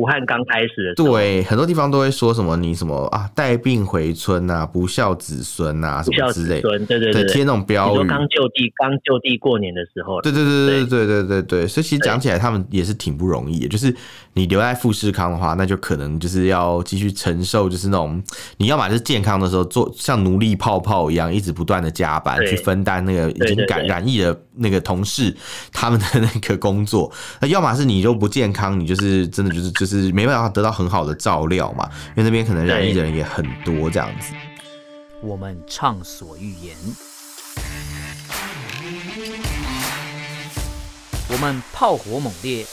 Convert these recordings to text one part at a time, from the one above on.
武汉刚开始的时候，对，很多地方都会说什么你什么啊带病回村啊，不孝子孙啊什么之类，对对对，贴那种标语。刚就地刚就地过年的时候，对对对对对对对对，所以其实讲起来他们也是挺不容易的，就是你留在富士康的话，那就可能就是要继续承受，就是那种你要么就是健康的时候做像奴隶泡泡一样，一直不断的加班去分担那个已经感染疫的那个同事他们的那个工作，那要么是你就不健康，你就是真的就是就是是没办法得到很好的照料嘛，因为那边可能染疫的人也很多这样子。我们畅所欲言，我们炮火猛烈，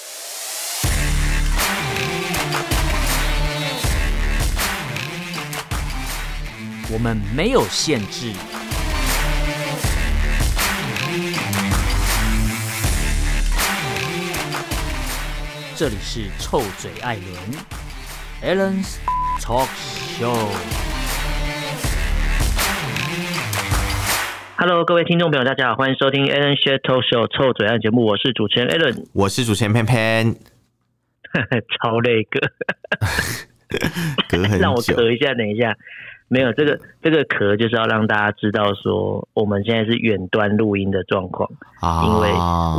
我们没有限制。这里是臭嘴艾伦。Alan's Talk Show。Hello，各位听众朋友，大家好，欢迎收听 Alan's Talk Show 臭嘴艾节目，我是主持人 Alan，我是主持人偏偏，超累哥，隔很久，让我咳一下，等一下。没有这个这个壳就是要让大家知道说我们现在是远端录音的状况啊，因为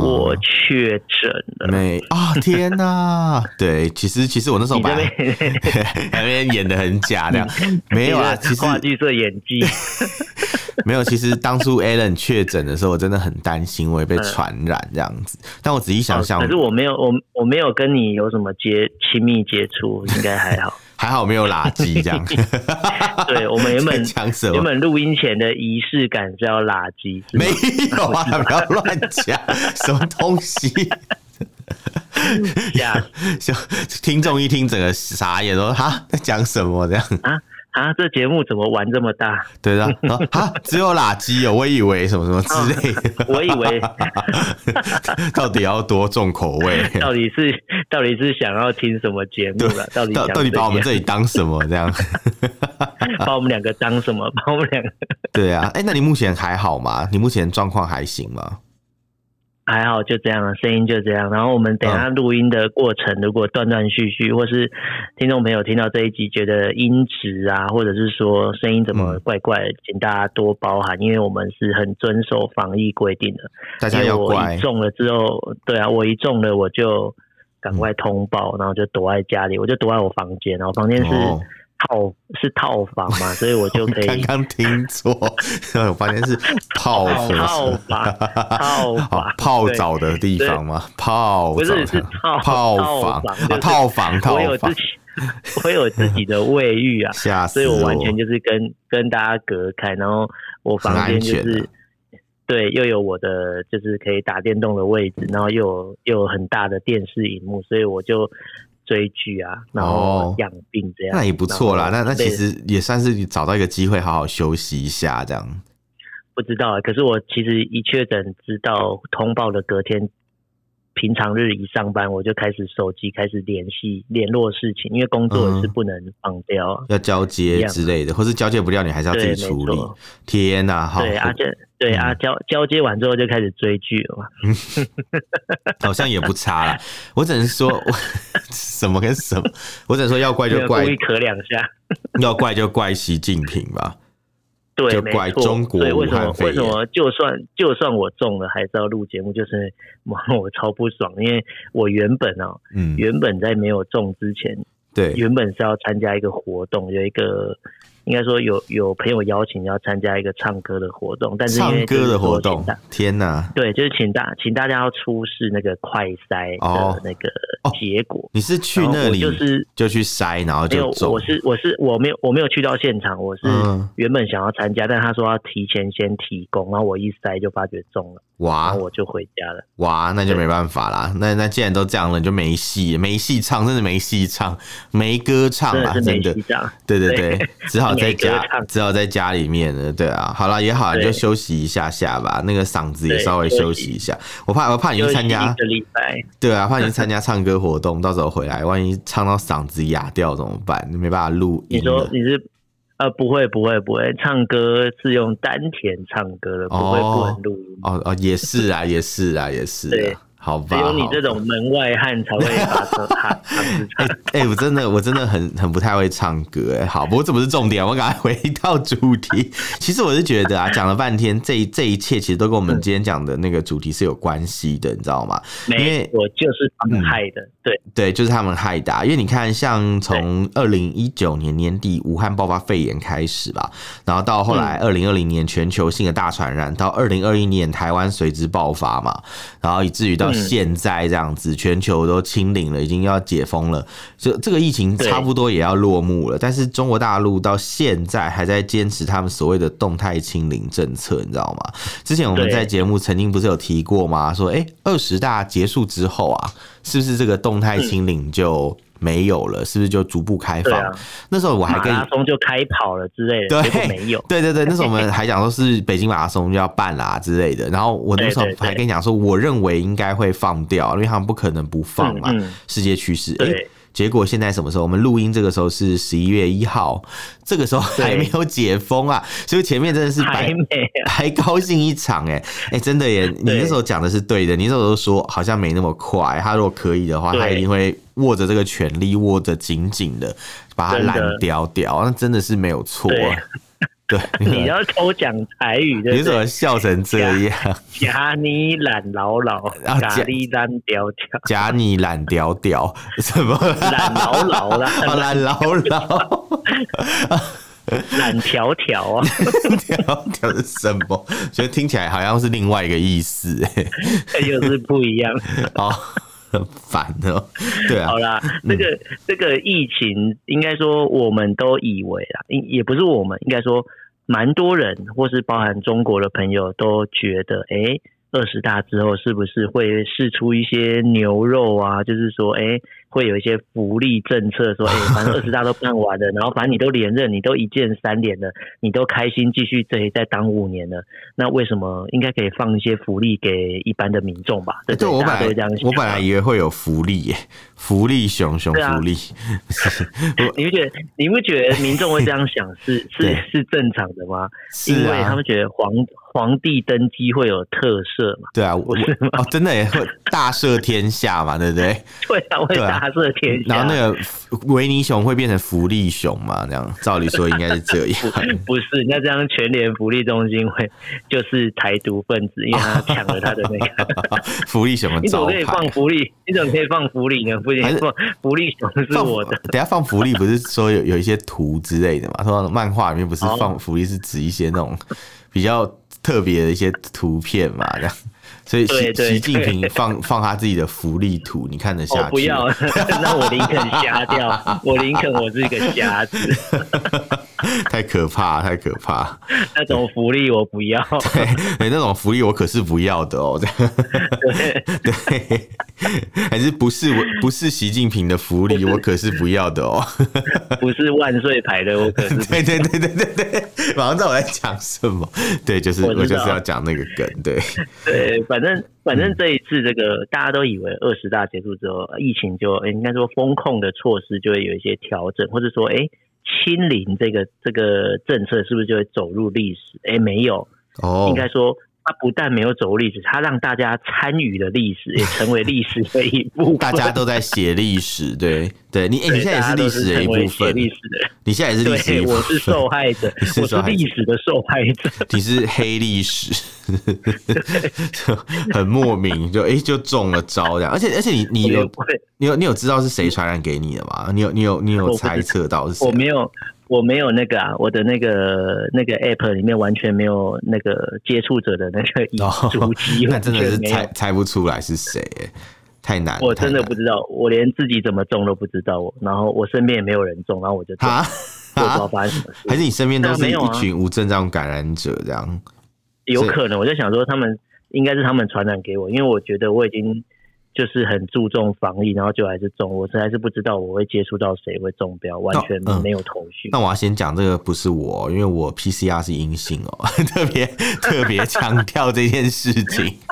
我确诊了。没啊，天哪！对，其实其实我那时候把 那边演的很假的，没有啊，其实话剧社演技 没有。其实当初 Alan 确诊的时候，我真的很担心我会被传染这样子。但我仔细想想，可是我没有我我没有跟你有什么接亲密接触，应该还好。还好没有垃圾这样，对，我们原本 讲什么？原本录音前的仪式感是要垃圾，没有啊，不要乱讲，什么东西？呀，听众一听整个傻眼，说哈在讲什么？这样。啊？啊，这节目怎么玩这么大？对的，啊，只有垃圾哦，我以为什么什么之类的，我以为 到底要多重口味？到底是到底是想要听什么节目了？到底到底把我们这里当什么这样？把我们两个当什么？把我们两个？对啊，哎，那你目前还好吗？你目前状况还行吗？还好，就这样了，声音就这样。然后我们等一下录音的过程，如果断断续续，或是听众朋友听到这一集觉得音质啊，或者是说声音怎么怪怪，请大家多包涵，因为我们是很遵守防疫规定的。大家要乖。我一中了之后，对啊，我一中了我就赶快通报，然后就躲在家里，我就躲在我房间，然后房间是。套是套房嘛，所以我就可以。刚刚听错，我发现是泡套房，套房泡澡的地方吗？泡不是是套泡房套房套房。我有自己，我有自己的卫浴啊，所以我完全就是跟跟大家隔开，然后我房间就是对，又有我的就是可以打电动的位置，然后又有又有很大的电视荧幕，所以我就。追剧啊，然后养病这样，哦、那也不错啦。那那其实也算是你找到一个机会，好好休息一下这样。不知道，可是我其实一确诊，知道通报的隔天。平常日一上班，我就开始手机开始联系联络事情，因为工作是不能放掉，啊，要交接之类的，或是交接不掉，你还是要自己处理。天哪，好，对啊，对啊，交交接完之后就开始追剧了嘛，好像也不差啦。我只能说，我 什么跟什么，我只能说要怪就怪，故意咳两下，要怪就怪习近平吧。对，就怪中国对，为什么？为什么？就算就算我中了，还是要录节目？就是我我超不爽，因为我原本啊、喔，嗯，原本在没有中之前，对，原本是要参加一个活动，有一个。应该说有有朋友邀请要参加一个唱歌的活动，但是唱歌的活动，天哪！对，就是请大请大家要出示那个快筛的那个结果。哦哦、你是去那里就是就去筛，然后就走。我是我是我没有我没有去到现场，我是原本想要参加，嗯、但他说要提前先提供，然后我一筛就发觉中了。哇！我就回家了。哇，那就没办法啦。那那既然都这样了，你就没戏，没戏唱，真的没戏唱，没歌唱啊，真的。对对对，只好在家，只好在家里面了。对啊，好了也好，你就休息一下下吧，那个嗓子也稍微休息一下。我怕我怕你去参加，对啊，怕你去参加唱歌活动，到时候回来，万一唱到嗓子哑掉怎么办？你没办法录音。你说你是？呃，不会，不会，不会，唱歌是用丹田唱歌的，不会不能录音。哦哦，也是啊，也是啊，也是。对好吧，只有你这种门外汉才会把这唱。哎哎，我真的我真的很很不太会唱歌哎。好，不过这不是重点，我赶快回到主题。其实我是觉得啊，讲了半天，这这一切其实都跟我们今天讲的那个主题是有关系的，你知道吗？没，因为我就是他们害的。嗯、对对，就是他们害的、啊。因为你看，像从二零一九年年底武汉爆发肺炎开始吧，然后到后来二零二零年全球性的大传染，到二零二一年台湾随之爆发嘛，然后以至于到现在这样子，全球都清零了，已经要解封了，这这个疫情差不多也要落幕了。但是中国大陆到现在还在坚持他们所谓的动态清零政策，你知道吗？之前我们在节目曾经不是有提过吗？说，哎，二十大结束之后啊，是不是这个动态清零就没有了？是不是就逐步开放？那时候我还跟马拉松就开跑了之类的，对，没有。对对对，那时候我们 还讲说是北京马拉松就要办啦之类的。然后我那时候还跟你讲说，我认为应该会放掉，因为他们不可能不放嘛，世界趋势。对。结果现在什么时候？我们录音这个时候是十一月一号，这个时候还没有解封啊，所以前面真的是白还高兴一场哎哎，真的耶！你那时候讲的是对的，你那时候说好像没那么快，他如果可以的话，他一定会握着这个权力握得紧紧的，把它拦掉掉，那真的是没有错。对，你要偷讲台语的，你怎么笑成这样？假你懒老老，假你懒屌屌，假你懒屌屌，什么懒老老啦？懒老老，懒条条啊？条条是什么？觉得听起来好像是另外一个意思，哎，又是不一样。哦，很烦哦。对啊，好啦，这个这个疫情，应该说我们都以为啊，也不是我们，应该说。蛮多人，或是包含中国的朋友，都觉得，哎、欸，二十大之后是不是会试出一些牛肉啊？就是说，哎、欸。会有一些福利政策，说，哎、欸，反正二十大都办完了，然后反正你都连任，你都一键三连了，你都开心继续这里再当五年了，那为什么应该可以放一些福利给一般的民众吧？对，我本来我本来以为会有福利耶，福利熊熊福利。你不觉得你不觉得民众会这样想是 是是正常的吗？因为他们觉得皇皇帝登基会有特赦嘛？对啊，我哦，真的也会大赦天下嘛？对不对？对啊，会大。赦天下，然后那个维尼熊会变成福利熊嘛？这样照理说应该是这样。不是，那这样全联福利中心会就是台独分子，因为他抢了他的那个 福利熊的。你怎么可以放福利？你怎么可以放福利呢？不行，福利熊是我的。等下放福利不是说有有一些图之类的嘛？说漫画里面不是放福利是指一些那种比较特别的一些图片嘛？这样。所以习习近平放 放他自己的福利图，你看得下去？我不要，那我林肯瞎掉，我林肯我是一个瞎子。太可怕，太可怕！那种福利我不要。对，那种福利我可是不要的哦。对对，还是不是我不是习近平的福利，我可是不要的哦。不是万岁牌的，我可是。对对对对对对，马上知道我在讲什么。对，就是我就是要讲那个梗。对对，反正反正这一次这个大家都以为二十大结束之后，疫情就应该说风控的措施就会有一些调整，或者说哎。清零这个这个政策是不是就会走入历史？哎，没有，哦，应该说它不但没有走入历史，它让大家参与了历史，也成为历史的一部分。大家都在写历史，对对，你哎，你现在也是历史的一部分，历史的，你现在也是历史的一部分，我是受害者，我是历史的受害者，你是黑历史。就很莫名，就哎、欸，就中了招这样，而且而且你你有你有你有知道是谁传染给你的吗？你有你有你有猜测到是谁？我没有，我没有那个啊，我的那个那个 app 里面完全没有那个接触者的那个足迹，那真的是猜猜不出来是谁，太难，我真的不知道，我连自己怎么中都不知道，我然后我身边也没有人中，然后我就啊，不知道发生什么事，还是你身边都是一群无症状感染者这样？有可能，我在想说，他们应该是他们传染给我，因为我觉得我已经就是很注重防疫，然后就还是中，我实在是不知道我会接触到谁会中标，完全没有头绪。那我要先讲这个不是我，因为我 PCR 是阴性哦，特别特别强调这件事情。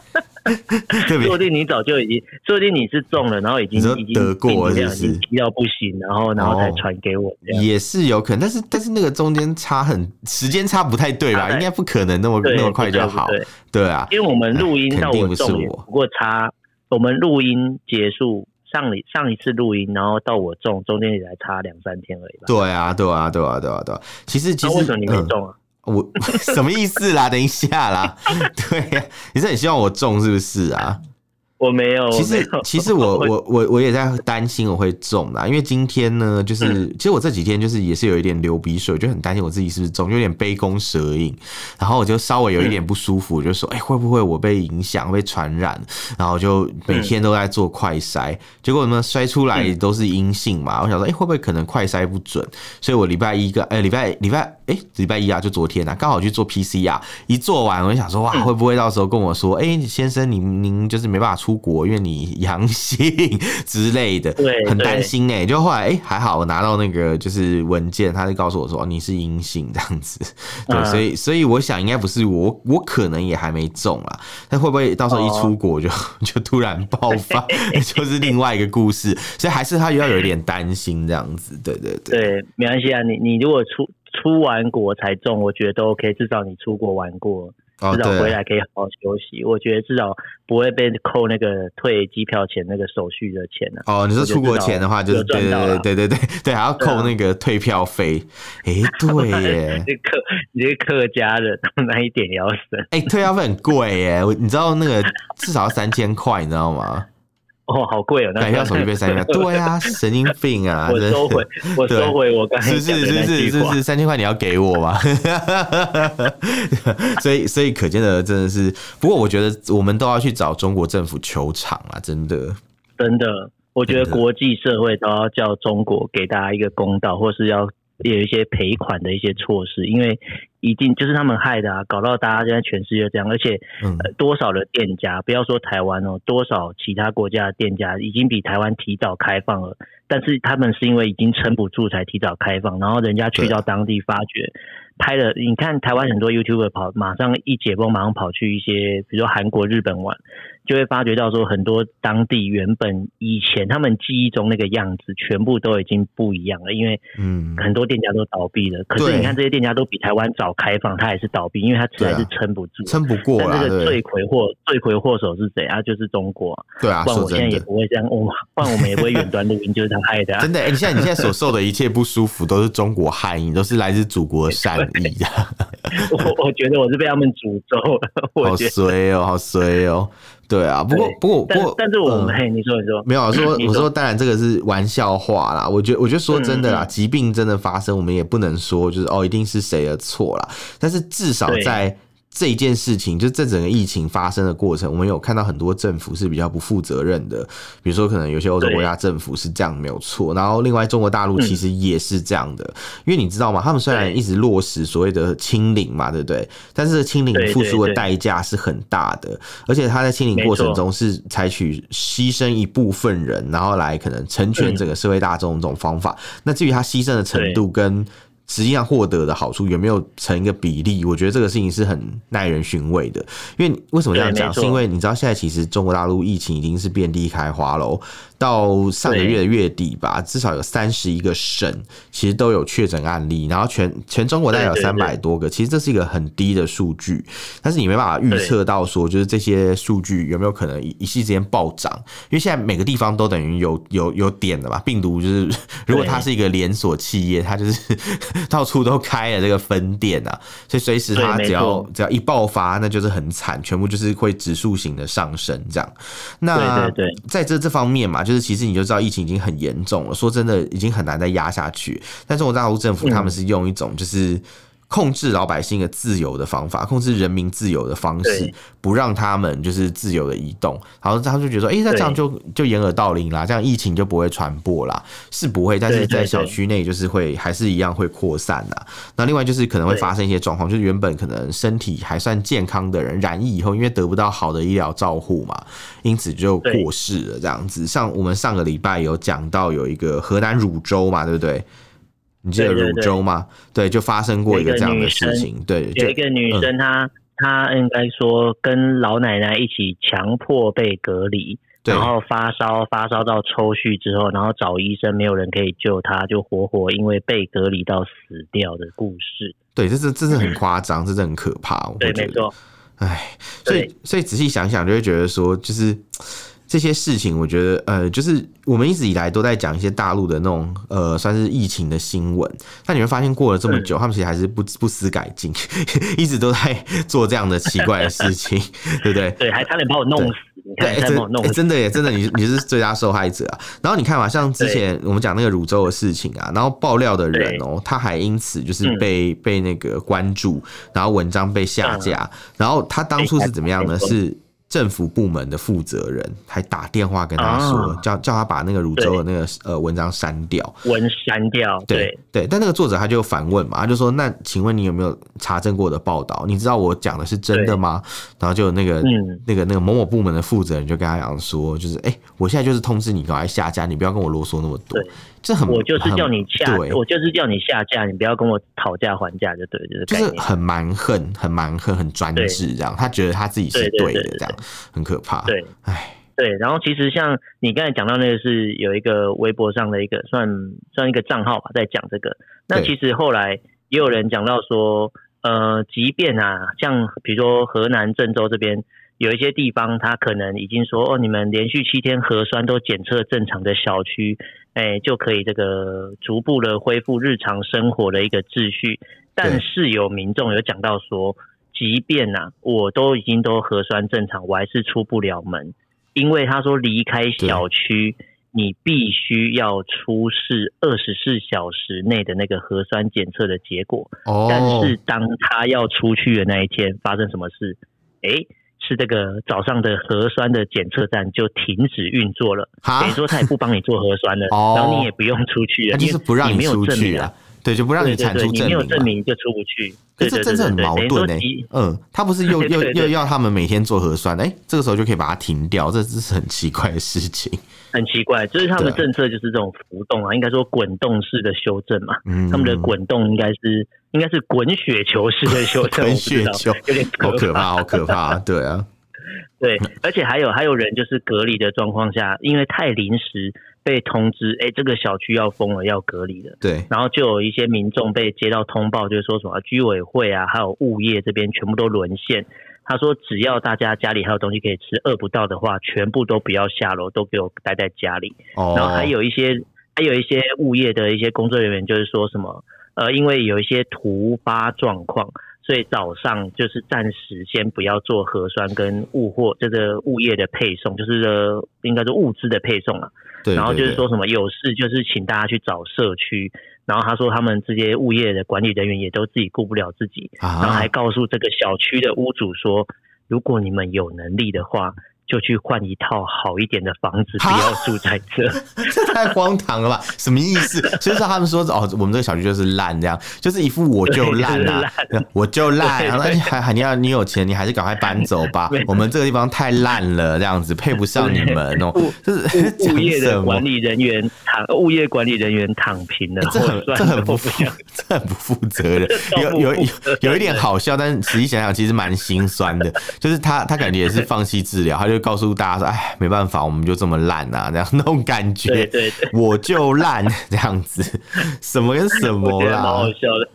说不定你早就已经，说不定你是中了，然后已经已经得过，是不是？要不行，然后然后才传给我，也是有可能。但是但是那个中间差很时间差不太对吧？应该不可能那么那么快就好。对啊，因为我们录音到我中，不过差我们录音结束上一上一次录音，然后到我中中间也才差两三天而已吧。对啊，对啊，对啊，对啊，对啊。其实其实、啊、为什么你没中啊？嗯、我 什么意思啦？等一下啦。对呀、啊，你是很希望我中是不是啊？我没有，其实其实我我我我也在担心我会中啦，因为今天呢，就是、嗯、其实我这几天就是也是有一点流鼻水，就很担心我自己是不是中，有点杯弓蛇影，然后我就稍微有一点不舒服，嗯、就说哎、欸、会不会我被影响被传染，然后就每天都在做快筛，嗯、结果呢筛出来都是阴性嘛，我想说哎、欸、会不会可能快筛不准，所以我礼拜一个哎礼拜礼拜哎礼拜一啊就昨天啊刚好去做 PCR，一做完我就想说哇会不会到时候跟我说哎、欸、先生您您就是没办法出。国，因为你阳性 之类的，对，很担心哎。就后来哎、欸，还好我拿到那个就是文件，他就告诉我说你是阴性这样子。对，所以所以我想应该不是我，我可能也还没中啊。但会不会到时候一出国就、哦、就突然爆发，就是另外一个故事。所以还是他要有一点担心这样子。对对对，对，没关系啊。你你如果出出完国才中，我觉得都 OK，至少你出国玩过。至少回来可以好好休息，哦、我觉得至少不会被扣那个退机票钱那个手续的钱呢、啊。哦，你说出国前的话，就是对对对对对对，还要扣那个退票费。哎、欸，对耶，你客你是客家人，那一点也要省。哎、欸，退票费很贵耶，你知道那个至少要三千块，你知道吗？哦，好贵哦！那改票手续 费三千块，对啊，神经病啊！我收回，我收回，我刚才是是是是是是三千块，你要给我吗？所以所以可见的真的是，不过我觉得我们都要去找中国政府求偿啊！真的，真的，我觉得国际社会都要叫中国给大家一个公道，或是要。有一些赔款的一些措施，因为一定就是他们害的啊，搞到大家现在全世界这样，而且多少的店家，不要说台湾哦，多少其他国家的店家已经比台湾提早开放了，但是他们是因为已经撑不住才提早开放，然后人家去到当地发觉。拍了，你看台湾很多 YouTuber 跑，马上一解封，马上跑去一些，比如说韩国、日本玩，就会发觉到说，很多当地原本以前他们记忆中那个样子，全部都已经不一样了，因为嗯，很多店家都倒闭了。可是你看这些店家都比台湾早开放，它还是倒闭，因为它实在是撑不住，撑不过。但这个罪魁祸罪魁祸首是谁啊？就是中国。对啊，不然我现在也不会这样，我不然我们也不会远端录音，就是他害的。真的，你现在你现在 所受的一切不舒服，都是中国害你，都是来自祖国的善。我我觉得我是被他们诅咒了，好衰哦，好衰哦，对啊，不过不过不过，但是我们嘿，你说你说 没有我说我说当然这个是玩笑话啦，我觉得我觉得说真的啦，疾病真的发生，我们也不能说就是哦一定是谁的错啦，但是至少在。这一件事情，就这整个疫情发生的过程，我们有看到很多政府是比较不负责任的，比如说可能有些欧洲国家政府是这样没有错，然后另外中国大陆其实也是这样的，嗯、因为你知道吗？他们虽然一直落实所谓的清零嘛，对不对？但是清零付出的代价是很大的，而且他在清零过程中是采取牺牲一部分人，然后来可能成全整个社会大众这种方法。那至于他牺牲的程度跟实际上获得的好处有没有成一个比例？我觉得这个事情是很耐人寻味的。因为为什么这样讲？是因为你知道现在其实中国大陆疫情已经是遍地开花喽。到上个月的月底吧，至少有三十一个省其实都有确诊案例，然后全全中国大概有三百多个。其实这是一个很低的数据，但是你没办法预测到说，就是这些数据有没有可能一一夕之间暴涨？因为现在每个地方都等于有 有有点的嘛，病毒就是如果它是一个连锁企业，它就是 到处都开了这个分店啊，所以随时它只要只要一爆发，那就是很惨，全部就是会指数型的上升这样。那在这这方面嘛。就是其实你就知道疫情已经很严重了，说真的已经很难再压下去。但中国大陆政府他们是用一种就是。控制老百姓的自由的方法，控制人民自由的方式，不让他们就是自由的移动。然后他就觉得说，哎、欸，那这样就就掩耳盗铃啦，这样疫情就不会传播啦，是不会。但是在小区内就是会还是一样会扩散呐。那另外就是可能会发生一些状况，就是原本可能身体还算健康的人染疫以后，因为得不到好的医疗照护嘛，因此就过世了这样子。像我们上个礼拜有讲到有一个河南汝州嘛，对不对？你记得汝州吗？对，就发生过一个这样的事情。对，有一个女生她，她她应该说跟老奶奶一起强迫被隔离，然后发烧发烧到抽搐之后，然后找医生，没有人可以救她，就活活因为被隔离到死掉的故事。对，这是这是很夸张，这是很可怕。对，没错。哎，所以所以仔细想想，就会觉得说，就是。这些事情，我觉得呃，就是我们一直以来都在讲一些大陆的那种呃，算是疫情的新闻。但你会发现，过了这么久，嗯、他们其实还是不不思改进，一直都在做这样的奇怪的事情，对不对？对，还差点把我弄死。对，真的，真的耶，真的，你你是最大受害者啊。然后你看嘛，像之前我们讲那个汝州的事情啊，然后爆料的人哦、喔，他还因此就是被、嗯、被那个关注，然后文章被下架，嗯、然后他当初是怎么样呢？是。政府部门的负责人还打电话跟他说，啊、叫叫他把那个汝州的那个呃文章删掉，文删掉。对对，对，但那个作者他就反问嘛，他就说：“那请问你有没有查证过我的报道？你知道我讲的是真的吗？”然后就那个、嗯、那个那个某某部门的负责人就跟他讲说：“就是哎、欸，我现在就是通知你赶快下架，你不要跟我啰嗦那么多。”这很，我就是叫你下，我就是叫你下架，你不要跟我讨价还价，就对，就是就是很蛮横，很蛮横，很专制这样。他觉得他自己是对的，这样很可怕。对，哎，对。然后其实像你刚才讲到那个，是有一个微博上的一个算算一个账号吧，在讲这个。那其实后来也有人讲到说，呃，即便啊，像比如说河南郑州这边。有一些地方，他可能已经说哦，你们连续七天核酸都检测正常的小区，哎，就可以这个逐步的恢复日常生活的一个秩序。但是有民众有讲到说，即便呐、啊，我都已经都核酸正常，我还是出不了门，因为他说离开小区，你必须要出示二十四小时内的那个核酸检测的结果。哦。但是当他要出去的那一天，发生什么事？哎。是这个早上的核酸的检测站就停止运作了，等于说他也不帮你做核酸了，然后你也不用出去了，就是不让你出去啊，对，就不让你产出证明，你没有证明就出不去，可是这真的很矛盾呢。嗯，他不是又 又又要他们每天做核酸，哎，这个时候就可以把它停掉，这这是很奇怪的事情。很奇怪，就是他们政策就是这种浮动啊，应该说滚动式的修正嘛。嗯，他们的滚动应该是应该是滚雪球式的修正，滚雪球有点好可怕，好可怕。对啊，对，而且还有还有人就是隔离的状况下，因为太临时被通知，哎，这个小区要封了，要隔离了。对，然后就有一些民众被接到通报，就是说什么居委会啊，还有物业这边全部都沦陷。他说：“只要大家家里还有东西可以吃，饿不到的话，全部都不要下楼，都给我待在家里。Oh. 然后还有一些，还有一些物业的一些工作人员，就是说什么，呃，因为有一些突发状况，所以早上就是暂时先不要做核酸跟物货，这个物业的配送，就是应该是物资的配送了。对对对，然后就是说什么有事就是请大家去找社区。”然后他说，他们这些物业的管理人员也都自己顾不了自己，然后还告诉这个小区的屋主说，如果你们有能力的话。就去换一套好一点的房子，不要住在这。这太荒唐了吧？什么意思？所以说他们说哦，我们这个小区就是烂，这样就是一副我就烂啊，我就烂。然后还还你要你有钱，你还是赶快搬走吧。我们这个地方太烂了，这样子配不上你们哦。就是物业的管理人员躺，物业管理人员躺平了，这很这很不负，这很不负责任。有有有有一点好笑，但是实际想想其实蛮心酸的。就是他他感觉也是放弃治疗，他就。告诉大家说：“哎，没办法，我们就这么烂啊，这样那种感觉，对对对，我就烂这样子，什么跟什么啦，蛮好笑的，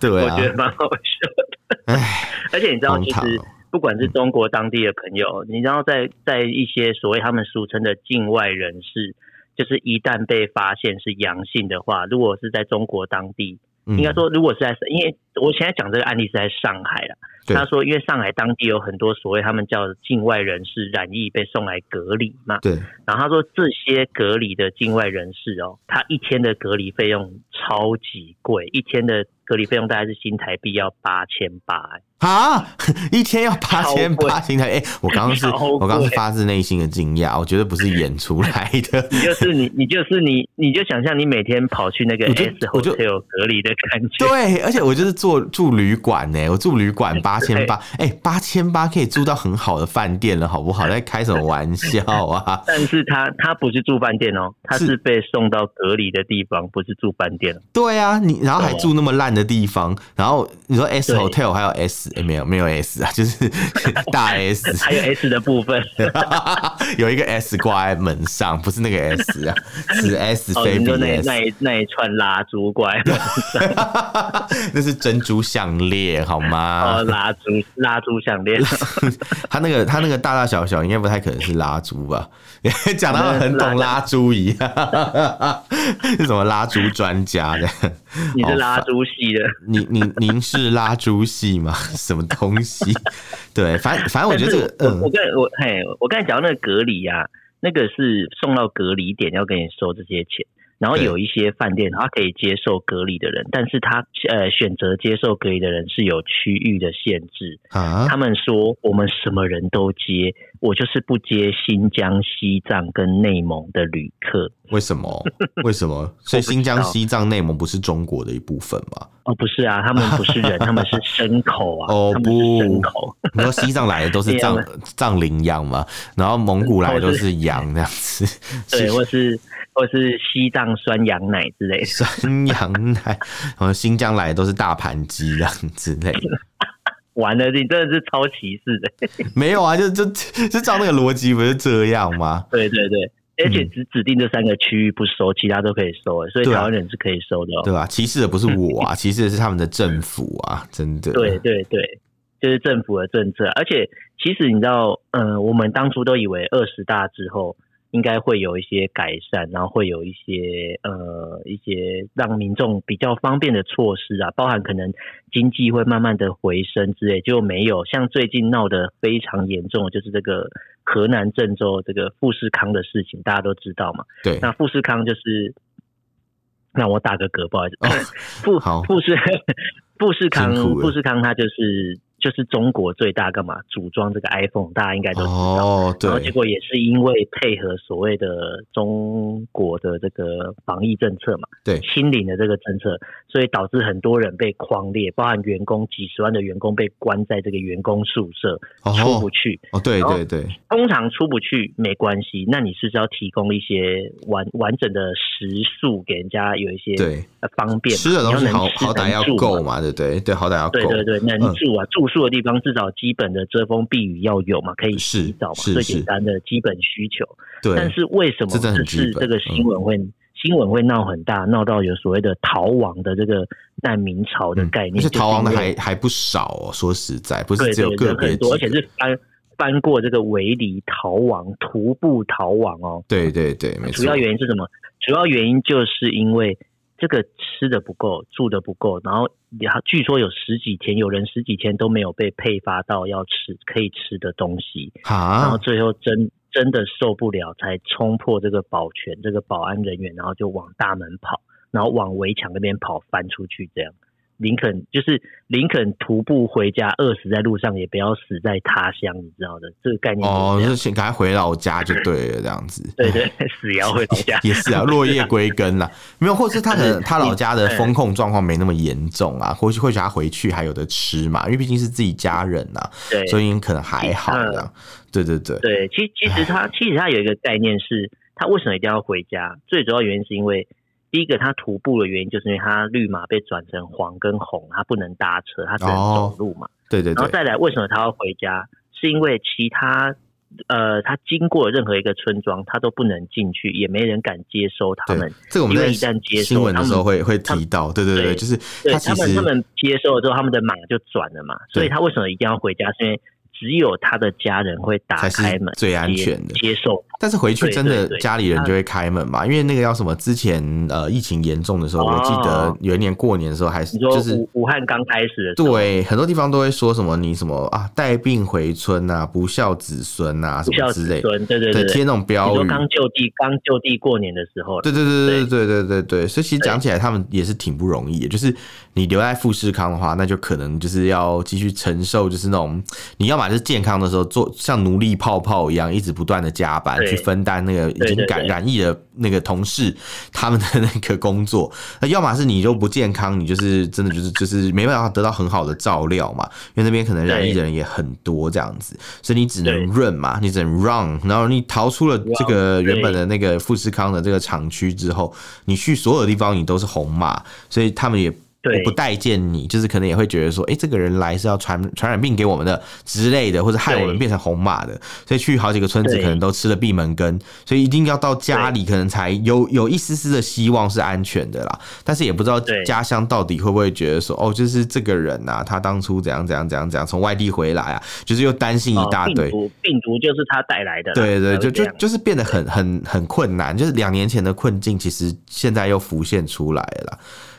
对啊，我觉得蛮好笑的。哎，而且你知道，其实不管是中国当地的朋友，你知道，在在一些所谓他们俗称的境外人士，就是一旦被发现是阳性的话，如果是在中国当地，应该说，如果是在，因为我现在讲这个案例是在上海了。”他说：“因为上海当地有很多所谓他们叫境外人士染疫被送来隔离嘛，对。然后他说这些隔离的境外人士哦，他一天的隔离费用超级贵，一天的隔离费用大概是新台币要八千八。”啊！一天要八千八，新台哎，我刚刚是，我刚刚是发自内心的惊讶，我觉得不是演出来的。你就是你，你就是你，你就想象你每天跑去那个 S Hotel 隔离的感觉。对，而且我就是住住旅馆呢，我住旅馆 八千八，哎，八千八可以住到很好的饭店了，好不好？在开什么玩笑啊？但是他他不是住饭店哦，他是被送到隔离的地方，不是住饭店。对啊，你然后还住那么烂的地方，然后你说 S Hotel 还有 S，欸，没有没有 S 啊，就是 大 S，还有 S 的部分，有一个 S 挂在门上，不是那个 S 啊，是 S 非比 S。那那一那一串蜡烛挂在门上，那是珍珠项链好吗？哦，蜡烛蜡烛项链，他那个他那个大大小小应该不太可能是蜡烛吧？讲到很懂蜡烛一样，是什么蜡烛专家的？你是拉猪系的？你你您是拉猪系吗？什么东西？对，反正反正我觉得这个，嗯，我刚我嘿，我刚才讲到那个隔离呀，那个是送到隔离点要跟你收这些钱。然后有一些饭店，他可以接受隔离的人，但是他呃选择接受隔离的人是有区域的限制啊。他们说我们什么人都接，我就是不接新疆、西藏跟内蒙的旅客。为什么？为什么？所以新疆、西藏、内蒙不是中国的一部分吗？哦，不是啊，他们不是人，他们是牲口啊。哦不，牲口。你说西藏来的都是 藏藏羚羊嘛？然后蒙古来的都是羊这样子。对，或是。或是西藏酸羊奶之类的，酸羊奶，好像新疆来的都是大盘鸡这样之类的。完了，你真的是超歧视的。没有啊，就就就照那个逻辑不是这样吗？对对对，而且只指定这三个区域不收，其他都可以收，所以台湾人是可以收的，对吧？歧视的不是我啊，歧视的是他们的政府啊，真的。对对对，就是政府的政策。而且其实你知道，呃，我们当初都以为二十大之后。应该会有一些改善，然后会有一些呃一些让民众比较方便的措施啊，包含可能经济会慢慢的回升之类，就没有像最近闹得非常严重的就是这个河南郑州这个富士康的事情，大家都知道嘛。对，那富士康就是，那我打个嗝，不好意思，哦、富好富士 富士康富士康它就是。就是中国最大干嘛组装这个 iPhone，大家应该都知道。哦，对。然后结果也是因为配合所谓的中国的这个防疫政策嘛，对，清零的这个政策，所以导致很多人被框列，包含员工几十万的员工被关在这个员工宿舍，哦、出不去。哦，对对对。通常出不去没关系，那你是不是要提供一些完完整的食宿给人家有一些对方便？吃的东西好好歹要够嘛，对对对，好歹要够。对对对，能住啊，嗯、住。住的地方至少基本的遮风避雨要有嘛，可以洗澡嘛，最简单的基本需求。对，但是为什么这次这个新闻会、嗯、新闻会闹很大，闹到有所谓的逃亡的这个难民潮的概念？而且逃亡的还还不少哦。说实在，不是只有个别，很多，而且是翻翻过这个围篱逃亡、徒步逃亡哦。对对对，没错。主要原因是什么？主要原因就是因为。这个吃的不够，住的不够，然后据说有十几天，有人十几天都没有被配发到要吃可以吃的东西，啊、然后最后真真的受不了，才冲破这个保全这个保安人员，然后就往大门跑，然后往围墙那边跑，翻出去这样。林肯就是林肯徒步回家，饿死在路上也不要死在他乡，你知道的这个概念哦，就是先赶快回老家就对了，这样子。对对，死也要回老家 也是啊，落叶归根啦。没有，或是他的他老家的风控状况没那么严重啊，或许或许他回去还有的吃嘛，因为毕竟是自己家人呐、所以可能还好这样。对对对对，其其实他其实他有一个概念是，他为什么一定要回家？最主要原因是因为。第一个，他徒步的原因就是因为他绿码被转成黄跟红，他不能搭车，他只能走路嘛。哦、对对对。然后再来，为什么他要回家？是因为其他呃，他经过任何一个村庄，他都不能进去，也没人敢接收他们。这个我们在一旦接收新闻的时候会会提到，对对对，对就是他他们他们接收了之后，他们的马就转了嘛。所以他为什么一定要回家？是因为只有他的家人会打开门，最安全的接受。但是回去真的家里人就会开门嘛？因为那个叫什么？之前呃疫情严重的时候，我记得有一年过年的时候还是就是武汉刚开始的时候，对，很多地方都会说什么你什么啊带病回村啊，不孝子孙啊什么之类，对对对，贴那种标语。刚就地刚就地过年的时候，对对对对对对对对，所以其实讲起来他们也是挺不容易的，就是你留在富士康的话，那就可能就是要继续承受，就是那种你要么。么是健康的时候做像奴隶泡泡一样，一直不断的加班去分担那个已经感染疫的那个同事他们的那个工作，那要么是你就不健康，你就是真的就是就是没办法得到很好的照料嘛，因为那边可能染疫的人也很多这样子，所以你只能 run 嘛，你只能 run，然后你逃出了这个原本的那个富士康的这个厂区之后，你去所有地方你都是红码，所以他们也。我不待见你，就是可能也会觉得说，哎、欸，这个人来是要传传染病给我们的之类的，或者害我们变成红马的，所以去好几个村子可能都吃了闭门羹，所以一定要到家里，可能才有有一丝丝的希望是安全的啦。但是也不知道家乡到底会不会觉得说，哦，就是这个人呐、啊，他当初怎样怎样怎样怎样从外地回来啊，就是又担心一大堆，病毒病毒就是他带来的，对对，就就就是变得很很很困难，就是两年前的困境，其实现在又浮现出来了。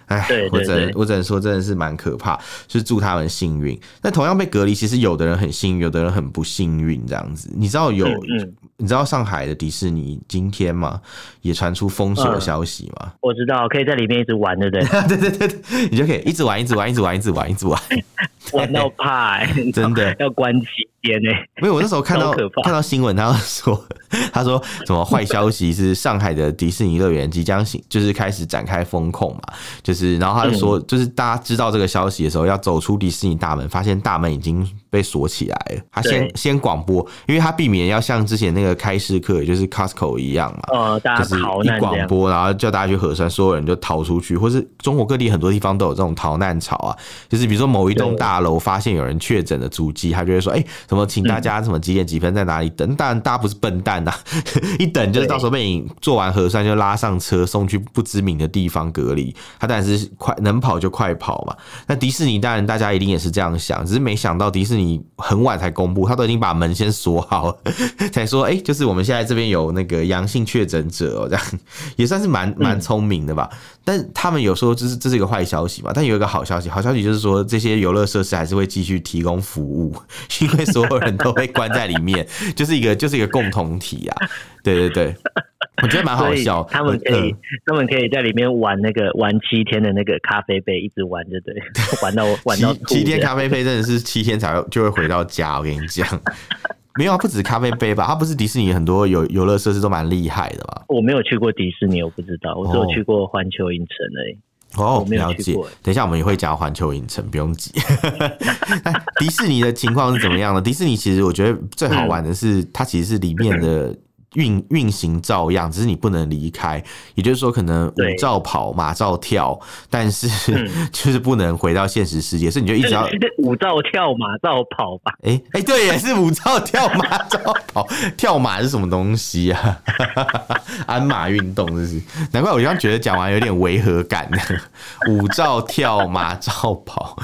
哎，我只能我只能说，真的是蛮可怕。就是祝他们幸运。那同样被隔离，其实有的人很幸运，有的人很不幸运，这样子。你知道有，嗯嗯、你知道上海的迪士尼今天嘛？也传出封锁的消息吗、嗯？我知道，可以在里面一直玩，对不对？对对对对，你就可以一直玩，一直玩，一直玩，一直玩，一直玩，玩到怕、欸，真的要关机。天呢？没有，我那时候看到看到新闻，他说他说什么坏消息是上海的迪士尼乐园即将就是开始展开封控嘛，就是然后他就说，就是大家知道这个消息的时候，要走出迪士尼大门，发现大门已经被锁起来了。他先先广播，因为他避免要像之前那个开市客，也就是 Costco 一样嘛，就是一广播，然后叫大家去核酸，所有人就逃出去，或是中国各地很多地方都有这种逃难潮啊，就是比如说某一栋大楼发现有人确诊的足迹，他就会说，哎。什么？请大家什么几点几分在哪里等？当然，大家不是笨蛋呐，一等就是到时候被你做完核酸就拉上车送去不知名的地方隔离。他当然是快能跑就快跑嘛。那迪士尼当然大家一定也是这样想，只是没想到迪士尼很晚才公布，他都已经把门先锁好了，才说哎，就是我们现在这边有那个阳性确诊者哦，这样也算是蛮蛮聪明的吧。但他们有说这是这是一个坏消息嘛？但有一个好消息，好消息就是说这些游乐设施还是会继续提供服务，因为。所有人都被关在里面，就是一个就是一个共同体啊！对对对，我觉得蛮好笑。他们可以，他们可以在里面玩那个玩七天的那个咖啡杯，一直玩，就对，玩到玩到七天咖啡杯真的是七天才就会回到家。我跟你讲，没有啊，不止咖啡杯吧？它不是迪士尼很多游游乐设施都蛮厉害的吧？我没有去过迪士尼，我不知道，我只有去过环球影城而已。哦，了解。等一下我们也会讲环球影城，不用急。迪士尼的情况是怎么样的？迪士尼其实我觉得最好玩的是，它其实是里面的。运运行照样，只是你不能离开。也就是说，可能舞照跑，马照跳，但是 就是不能回到现实世界，所以你就一直要舞照跳，马照跑吧。哎、欸、哎、欸，对，也是舞照跳，马照跑。跳马是什么东西啊？鞍马运动，这是难怪我刚刚觉得讲完有点违和感。舞照跳，马照跑，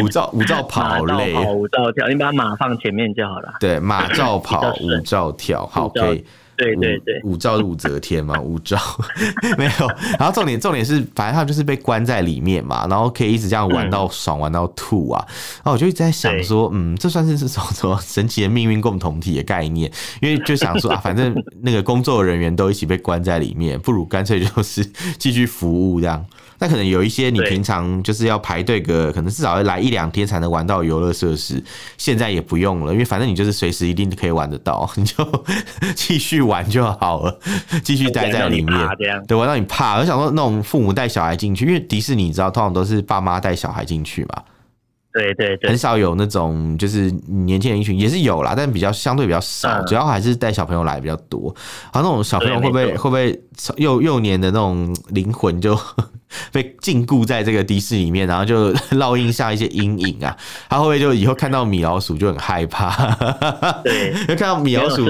舞照舞照跑好累，舞照跳，你把马放前面就好了。对，马照跑，舞照跳，好，可以。对对对，武照是武则天嘛？武照 没有，然后重点重点是，反正他就是被关在里面嘛，然后可以一直这样玩到爽，嗯、玩到吐啊！然后我就一直在想说，嗯，这算是是什么什么神奇的命运共同体的概念？因为就想说啊，反正那个工作人员都一起被关在里面，不如干脆就是 继续服务这样。那可能有一些你平常就是要排队个，可能至少要来一两天才能玩到游乐设施，现在也不用了，因为反正你就是随时一定可以玩得到，你就继续玩就好了，继续待在里面，对，玩到你怕。我想说，那种父母带小孩进去，因为迪士尼你知道，通常都是爸妈带小孩进去嘛。对对对，很少有那种就是年轻人一群，也是有啦，但比较相对比较少，主要还是带小朋友来比较多。然后那种小朋友会不会会不会幼幼年的那种灵魂就 被禁锢在这个的士尼里面，然后就 烙印下一些阴影啊？他会不会就以后看到米老鼠就很害怕？对，就看到米老鼠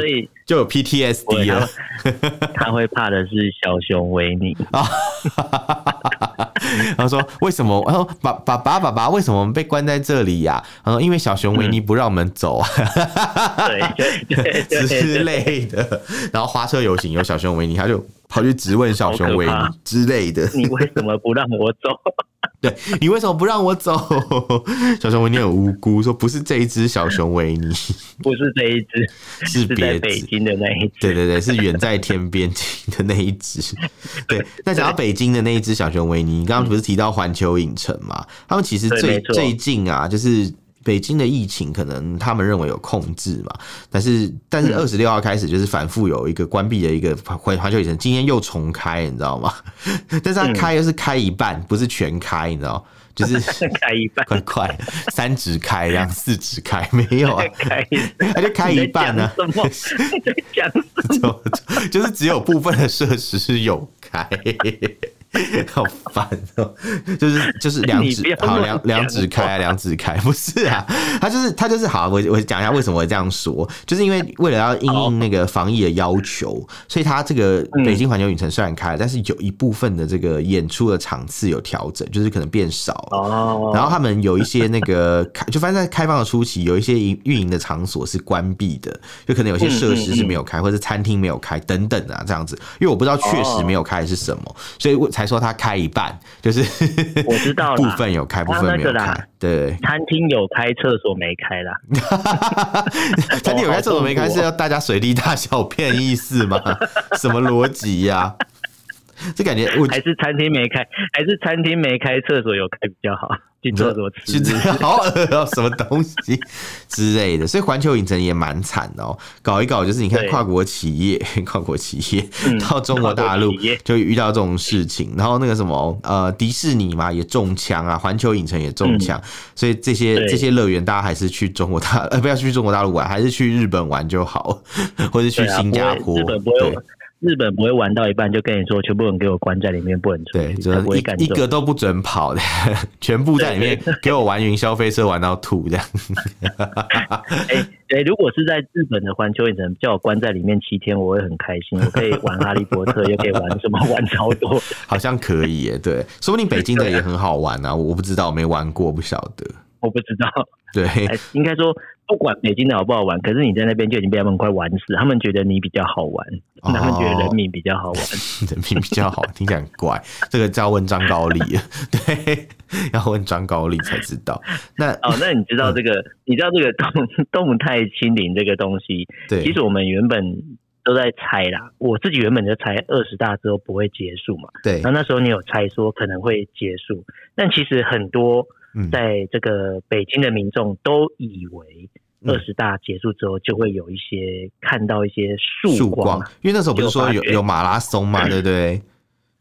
就有 PTSD 了。他会怕的是小熊维尼啊。他说：“为什么？他说爸爸爸爸爸，为什么我们被关在这里呀？他说因为小熊维尼不让我们走啊，之类的。然后花车游行有小熊维尼，他就跑去质问小熊维尼之类的。你为什么不让我走？” 对，你为什么不让我走？小熊维尼很无辜，说不是这一只小熊维尼，不是这一只，是别在北京的那一只。对对对，是远在天边的那一只。对，那讲到北京的那一只小熊维尼，你刚刚不是提到环球影城嘛？他们其实最最近啊，就是北京的疫情可能他们认为有控制嘛，但是但是二十六号开始就是反复有一个关闭的一个环环球影城，今天又重开，你知道吗？但是它开又是开一半，不是全开，你知道。就是 开一半，快快三指开，然后四指开，没有啊？开，他就开一半呢？什么？在讲什么？就是只有部分的设施是有开。好烦哦、喔，就是就是两指好两两指开两指开，不是啊，他就是他就是好，我我讲一下为什么会这样说，就是因为为了要应应那个防疫的要求，所以他这个北京环球影城虽然开了，但是有一部分的这个演出的场次有调整，就是可能变少了，然后他们有一些那个开，就反正在开放的初期，有一些营运营的场所是关闭的，就可能有些设施是没有开，或者餐厅没有开等等啊这样子，因为我不知道确实没有开是什么，所以我。才说他开一半，就是我知道，部分有开，部分没有开。对，餐厅有开，厕所没开啦。餐厅有开，厕所没开，是要大家随地大小便意思吗？什么逻辑呀？这感觉我还是餐厅没开，还是餐厅没开，厕所有开比较好。进厕所吃，好恶哦，什么东西之类的。所以环球影城也蛮惨的哦，搞一搞就是你看跨国企业，跨国企业到中国大陆就遇到这种事情，然后那个什么呃迪士尼嘛也中枪啊，环球影城也中枪，所以这些这些乐园大家还是去中国大呃不要去中国大陆玩，还是去日本玩就好，或者去新加坡。对。日本不会玩到一半就跟你说，全部人给我关在里面，不能出。对，一一个都不准跑的，全部在里面给我玩云霄飞车，玩到吐这样。哎 哎、欸欸，如果是在日本的环球影城叫我关在里面七天，我会很开心，我可以玩哈利波特，又可以玩什么玩超多。好像可以耶，对，说不定北京的也很好玩啊，我不知道，我没玩过，不晓得。我不知道，对，应该说不管北京的好不好玩，可是你在那边就已经被他们快玩死，他们觉得你比较好玩，哦、他们觉得人民比较好玩，人民比较好，听起来很怪，这个就要问张高丽，对，要问张高丽才知道。那哦，那你知道这个？嗯、你知道这个 动动态清零这个东西？对，其实我们原本都在猜啦，我自己原本就猜二十大之后不会结束嘛，对，那那时候你有猜说可能会结束，但其实很多。在这个北京的民众都以为二十大结束之后就会有一些看到一些曙光，因为那时候不是说有有马拉松嘛，对不对？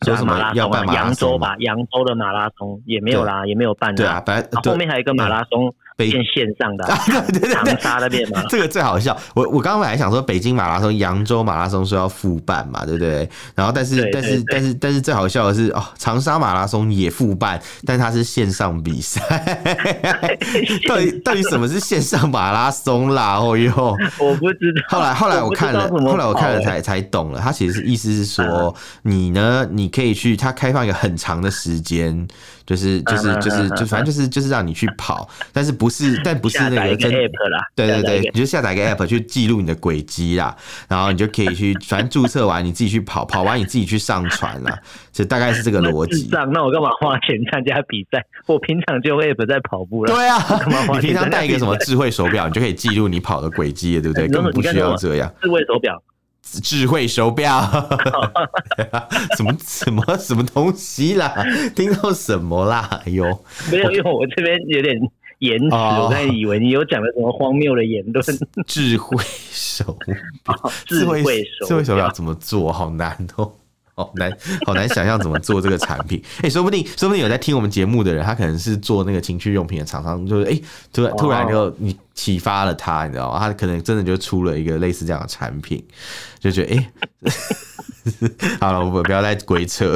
说什么要办扬州吧，扬州的马拉松也没有啦，也没有办。对啊，反正后面还有一个马拉松。变线上的 长沙那边嘛，这个最好笑。我我刚刚本来想说北京马拉松、扬州马拉松说要复办嘛，对不对？然后但是但是但是但是最好笑的是哦，长沙马拉松也复办，但它是线上比赛。到底到底什么是线上马拉松啦？哦哟，我不知道。后来后来我看了，后来我看了才才懂了。他其实是意思是说，你呢，你可以去，他开放一个很长的时间。就是就是就是就反正就是就是让你去跑，但是不是 但不是那个真 app 啦，对对对，你就下载一个 app 去记录你的轨迹啦，然后你就可以去反正注册完你自己去跑，跑完你自己去上传啦，就大概是这个逻辑。那那我干嘛花钱参加比赛？我平常就 app 在跑步了。对啊，你平常带一个什么智慧手表，你就可以记录你跑的轨迹了，对不对？根本不需要这样。智慧手表。智慧手表，什么什么什么东西啦？听到什么啦？哎呦，没有，因为我这边有点延迟，哦、我在以为你有讲了什么荒谬的言论。智慧手表，智慧手智慧手表怎么做？好难哦。好难，好难想象怎么做这个产品。哎、欸，说不定，说不定有在听我们节目的人，他可能是做那个情趣用品的厂商，就是哎、欸，突然突然就你启发了他，你知道吗？他可能真的就出了一个类似这样的产品，就觉得哎。欸 好了，我们不要再鬼扯。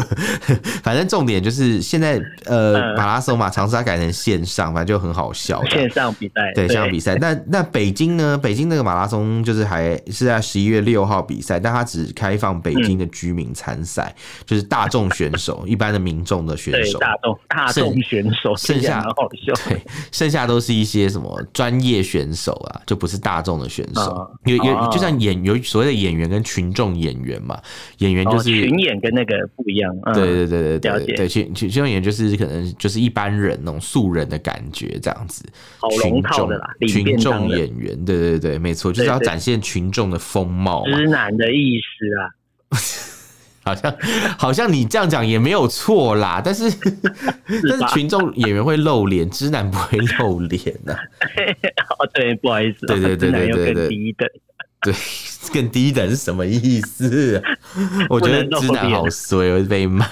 反正重点就是现在，呃，马拉松嘛，长沙改成线上，反正就很好笑。线上比赛，对，线上比赛。那那北京呢？北京那个马拉松就是还是在十一月六号比赛，但它只开放北京的居民参赛，就是大众选手，一般的民众的选手。大众大众选手，剩下好笑。对，剩下都是一些什么专业选手啊，就不是大众的选手。有有，就像演有所谓的演员跟群众演员嘛。演员就是群演跟那个不一样，对对对对对对，群群众演员就是可能就是一般人那种素人的感觉这样子，群众群众演员，对对对，没错，就是要展现群众的风貌，直男的意思啊，好像 好像你这样讲也没有错啦，但是，是但是群众演员会露脸，直男不会露脸呐、啊。哦，对，不好意思，对对对对对对，低等，对，更低等是什么意思、啊？我觉得直男好衰，我会被骂，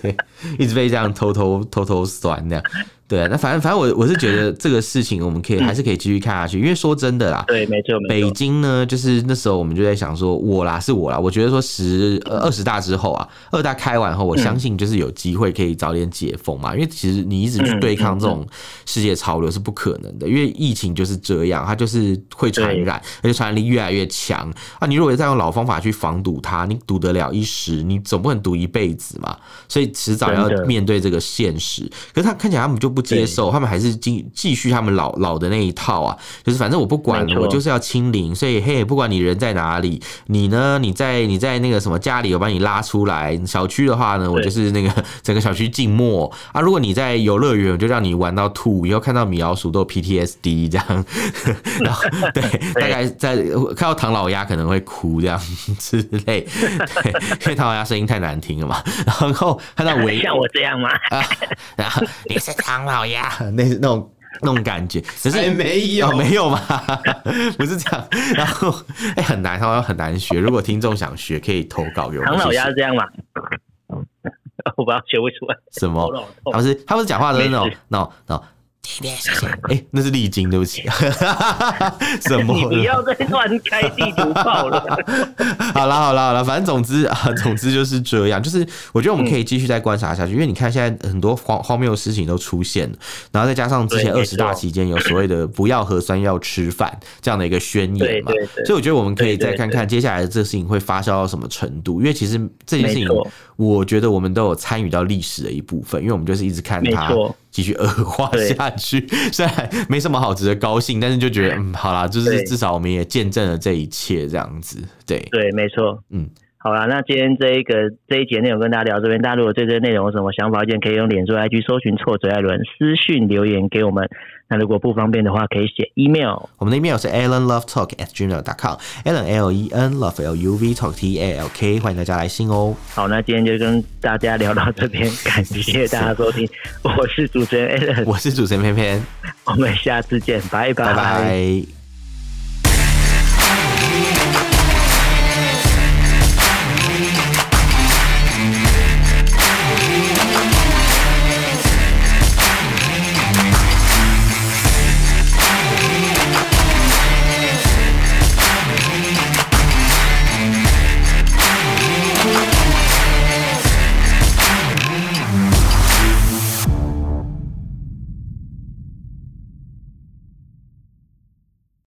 对，一直被这样偷偷偷偷酸那样。对，那反正反正我我是觉得 这个事情我们可以还是可以继续看下去，因为说真的啦，对，没错，北京呢，就是那时候我们就在想说，我啦是我啦，我觉得说十二十大之后啊，二大开完后，我相信就是有机会可以早点解封嘛，因为其实你一直去对抗这种世界潮流是不可能的，因为疫情就是这样，它就是会传染，而且传染力越来越强。啊。你如果再用老方法去防堵它，你堵得了一时，你总不能堵一辈子嘛，所以迟早要面对这个现实。可是他看起来他们就不接受，他们还是继继续他们老老的那一套啊，就是反正我不管，我就是要清零，所以嘿，不管你人在哪里，你呢，你在你在那个什么家里，我把你拉出来，小区的话呢，我就是那个 整个小区静默啊。如果你在游乐园，我就让你玩到吐，以后看到米老鼠都有 PTSD 这样，然后 对，大概在看到唐老鸭可能会哭这样之类，对，因为唐老鸭声音太难听了嘛。然后看到维像我这样吗？啊，然后。你是唐老鸭，那那种那种感觉，可是没有、哦、没有吗？不是这样，然后哎、欸、很难，他说很难学。如果听众想学，可以投稿给我。唐老鸭是这样吗？我不知道学不出来。什么？他不是他不是讲话的那种那种那种。哎、欸，那是丽晶，对不起。什么？你不要再乱开地图炮了。好了，好了，好了，反正总之啊，总之就是这样。就是我觉得我们可以继续再观察下去，嗯、因为你看现在很多荒荒谬的事情都出现了，然后再加上之前二十大期间有所谓的 “不要核酸要吃饭”这样的一个宣言嘛，所以我觉得我们可以再看看接下来的这个事情会发酵到什么程度。因为其实这件事情，我觉得我们都有参与到历史的一部分，因为我们就是一直看它。继续恶化下去，虽然没什么好值得高兴，但是就觉得嗯，好啦，就是至少我们也见证了这一切这样子，对。对，没错，嗯，好啦，那今天这一个这一节内容跟大家聊这边，大家如果对这个内容有什么想法意见，可以用脸书 IG 搜寻错嘴艾伦私讯留言给我们。那如果不方便的话，可以写 email，我们的 email 是 allenlovetalk at gmail dot com，allen l e n love l u v talk t a l k，欢迎大家来信哦。好，那今天就跟大家聊到这边，感谢大家收听，我是主持人 Allen，我是主持人偏偏，我们下次见，拜拜。